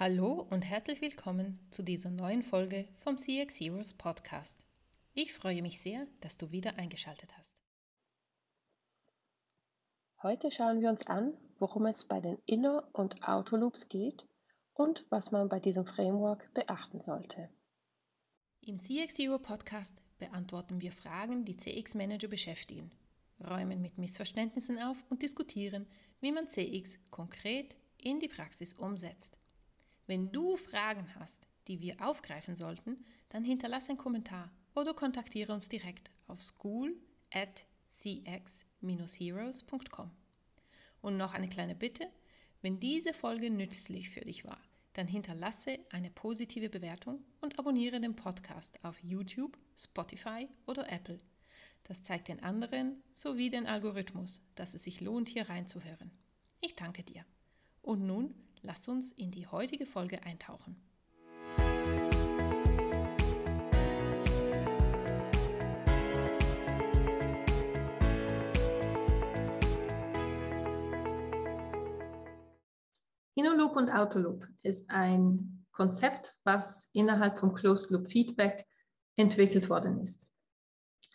Hallo und herzlich willkommen zu dieser neuen Folge vom CX Heroes Podcast. Ich freue mich sehr, dass du wieder eingeschaltet hast. Heute schauen wir uns an, worum es bei den Inner- und Outer Loops geht und was man bei diesem Framework beachten sollte. Im CX Hero Podcast beantworten wir Fragen, die CX Manager beschäftigen, räumen mit Missverständnissen auf und diskutieren, wie man CX konkret in die Praxis umsetzt. Wenn du Fragen hast, die wir aufgreifen sollten, dann hinterlasse einen Kommentar oder kontaktiere uns direkt auf school at cx-heroes.com. Und noch eine kleine Bitte, wenn diese Folge nützlich für dich war, dann hinterlasse eine positive Bewertung und abonniere den Podcast auf YouTube, Spotify oder Apple. Das zeigt den anderen sowie den Algorithmus, dass es sich lohnt, hier reinzuhören. Ich danke dir. Und nun Lass uns in die heutige Folge eintauchen. Inner Loop und Outer Loop ist ein Konzept, was innerhalb vom Closed Loop Feedback entwickelt worden ist.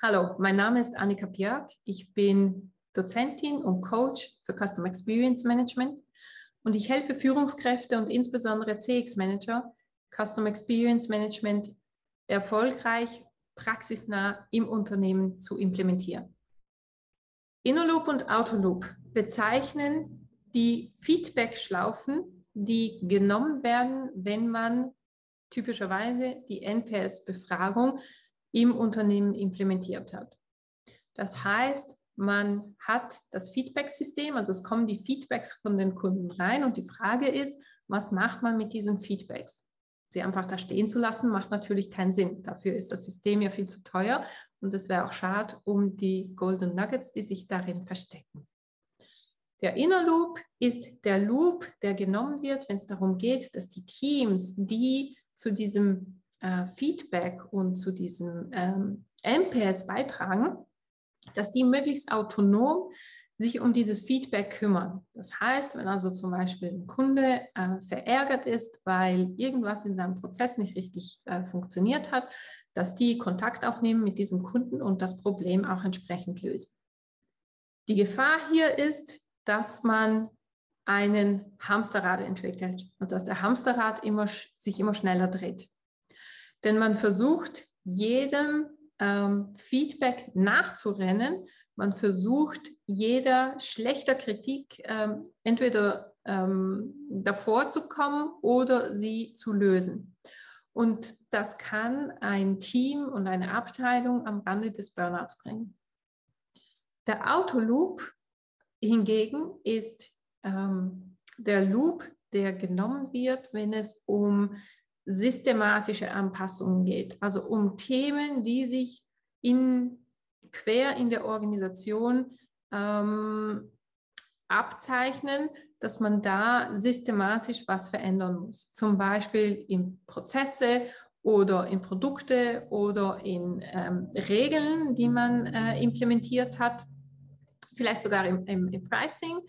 Hallo, mein Name ist Annika Björk. Ich bin Dozentin und Coach für Custom Experience Management und ich helfe Führungskräfte und insbesondere CX-Manager, Custom Experience Management erfolgreich, praxisnah im Unternehmen zu implementieren. Inner Loop und Outer Loop bezeichnen die Feedback-Schlaufen, die genommen werden, wenn man typischerweise die NPS-Befragung im Unternehmen implementiert hat. Das heißt, man hat das Feedback-System, also es kommen die Feedbacks von den Kunden rein und die Frage ist, was macht man mit diesen Feedbacks? Sie einfach da stehen zu lassen, macht natürlich keinen Sinn. Dafür ist das System ja viel zu teuer und es wäre auch schade um die Golden Nuggets, die sich darin verstecken. Der Inner Loop ist der Loop, der genommen wird, wenn es darum geht, dass die Teams, die zu diesem äh, Feedback und zu diesem ähm, MPS beitragen, dass die möglichst autonom sich um dieses Feedback kümmern. Das heißt, wenn also zum Beispiel ein Kunde äh, verärgert ist, weil irgendwas in seinem Prozess nicht richtig äh, funktioniert hat, dass die Kontakt aufnehmen mit diesem Kunden und das Problem auch entsprechend lösen. Die Gefahr hier ist, dass man einen Hamsterrad entwickelt und dass der Hamsterrad immer, sich immer schneller dreht. Denn man versucht, jedem ähm, Feedback nachzurennen. Man versucht, jeder schlechter Kritik ähm, entweder ähm, davor zu kommen oder sie zu lösen. Und das kann ein Team und eine Abteilung am Rande des Burnouts bringen. Der Autoloop hingegen ist ähm, der Loop, der genommen wird, wenn es um systematische Anpassungen geht, also um Themen, die sich in, quer in der Organisation ähm, abzeichnen, dass man da systematisch was verändern muss. Zum Beispiel in Prozesse oder in Produkte oder in ähm, Regeln, die man äh, implementiert hat, vielleicht sogar im, im, im Pricing.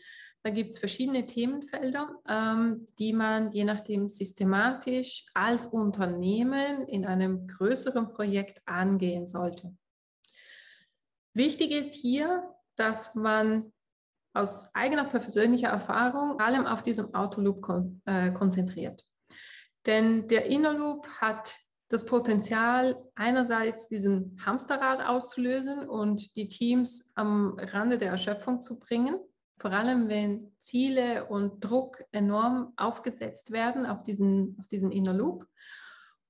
Da gibt es verschiedene Themenfelder, ähm, die man je nachdem systematisch als Unternehmen in einem größeren Projekt angehen sollte. Wichtig ist hier, dass man aus eigener persönlicher Erfahrung allem auf diesem Autoloop kon äh, konzentriert. Denn der Inner Loop hat das Potenzial, einerseits diesen Hamsterrad auszulösen und die Teams am Rande der Erschöpfung zu bringen vor allem wenn Ziele und Druck enorm aufgesetzt werden auf diesen, auf diesen Inner Loop.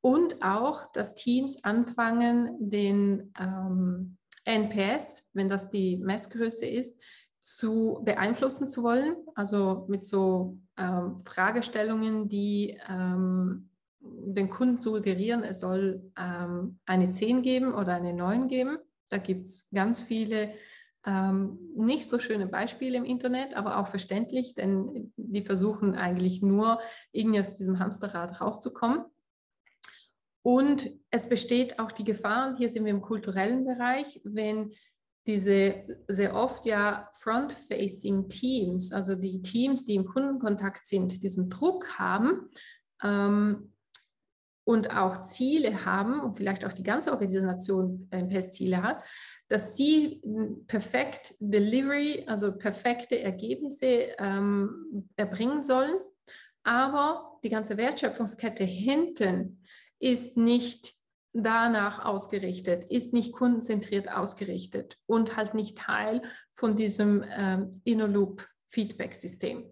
Und auch, dass Teams anfangen, den ähm, NPS, wenn das die Messgröße ist, zu beeinflussen zu wollen. Also mit so ähm, Fragestellungen, die ähm, den Kunden suggerieren, es soll ähm, eine 10 geben oder eine 9 geben. Da gibt es ganz viele ähm, nicht so schöne Beispiele im Internet, aber auch verständlich, denn die versuchen eigentlich nur, irgendwie aus diesem Hamsterrad rauszukommen. Und es besteht auch die Gefahr, und hier sind wir im kulturellen Bereich, wenn diese sehr oft ja front-facing Teams, also die Teams, die im Kundenkontakt sind, diesen Druck haben, ähm, und auch Ziele haben und vielleicht auch die ganze Organisation äh, Ziele hat, dass sie perfekt Delivery, also perfekte Ergebnisse ähm, erbringen sollen. Aber die ganze Wertschöpfungskette hinten ist nicht danach ausgerichtet, ist nicht kundenzentriert ausgerichtet und halt nicht Teil von diesem ähm, InnoLoop Feedback-System.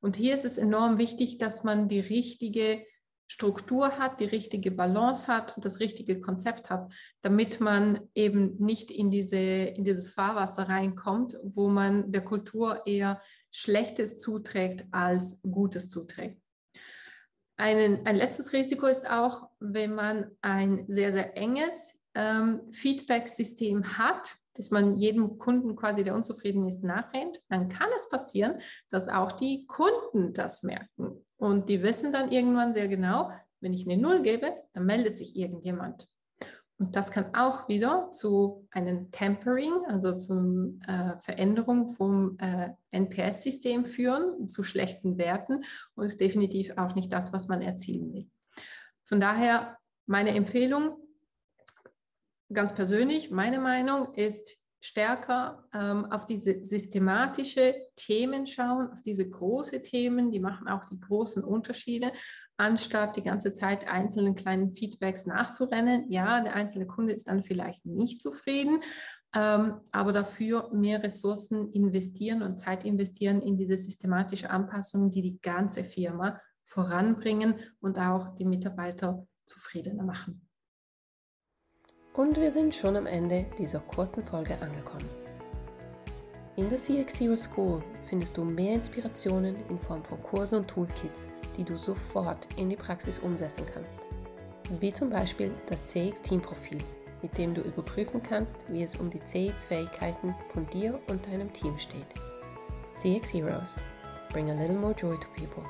Und hier ist es enorm wichtig, dass man die richtige Struktur hat, die richtige Balance hat das richtige Konzept hat, damit man eben nicht in, diese, in dieses Fahrwasser reinkommt, wo man der Kultur eher Schlechtes zuträgt als Gutes zuträgt. Ein, ein letztes Risiko ist auch, wenn man ein sehr, sehr enges ähm, Feedback-System hat, dass man jedem Kunden quasi, der unzufrieden ist, nachrennt, dann kann es passieren, dass auch die Kunden das merken. Und die wissen dann irgendwann sehr genau, wenn ich eine Null gebe, dann meldet sich irgendjemand. Und das kann auch wieder zu einem Tempering, also zur äh, Veränderung vom äh, NPS-System führen, zu schlechten Werten und ist definitiv auch nicht das, was man erzielen will. Von daher meine Empfehlung, ganz persönlich, meine Meinung ist stärker ähm, auf diese systematische Themen schauen, auf diese großen Themen, die machen auch die großen Unterschiede, anstatt die ganze Zeit einzelnen kleinen Feedbacks nachzurennen. Ja, der einzelne Kunde ist dann vielleicht nicht zufrieden, ähm, aber dafür mehr Ressourcen investieren und Zeit investieren in diese systematische Anpassung, die die ganze Firma voranbringen und auch die Mitarbeiter zufriedener machen. Und wir sind schon am Ende dieser kurzen Folge angekommen. In der CX Hero School findest du mehr Inspirationen in Form von Kursen und Toolkits, die du sofort in die Praxis umsetzen kannst. Wie zum Beispiel das CX Team Profil, mit dem du überprüfen kannst, wie es um die CX-Fähigkeiten von dir und deinem Team steht. CX Heroes. Bring a little more joy to people.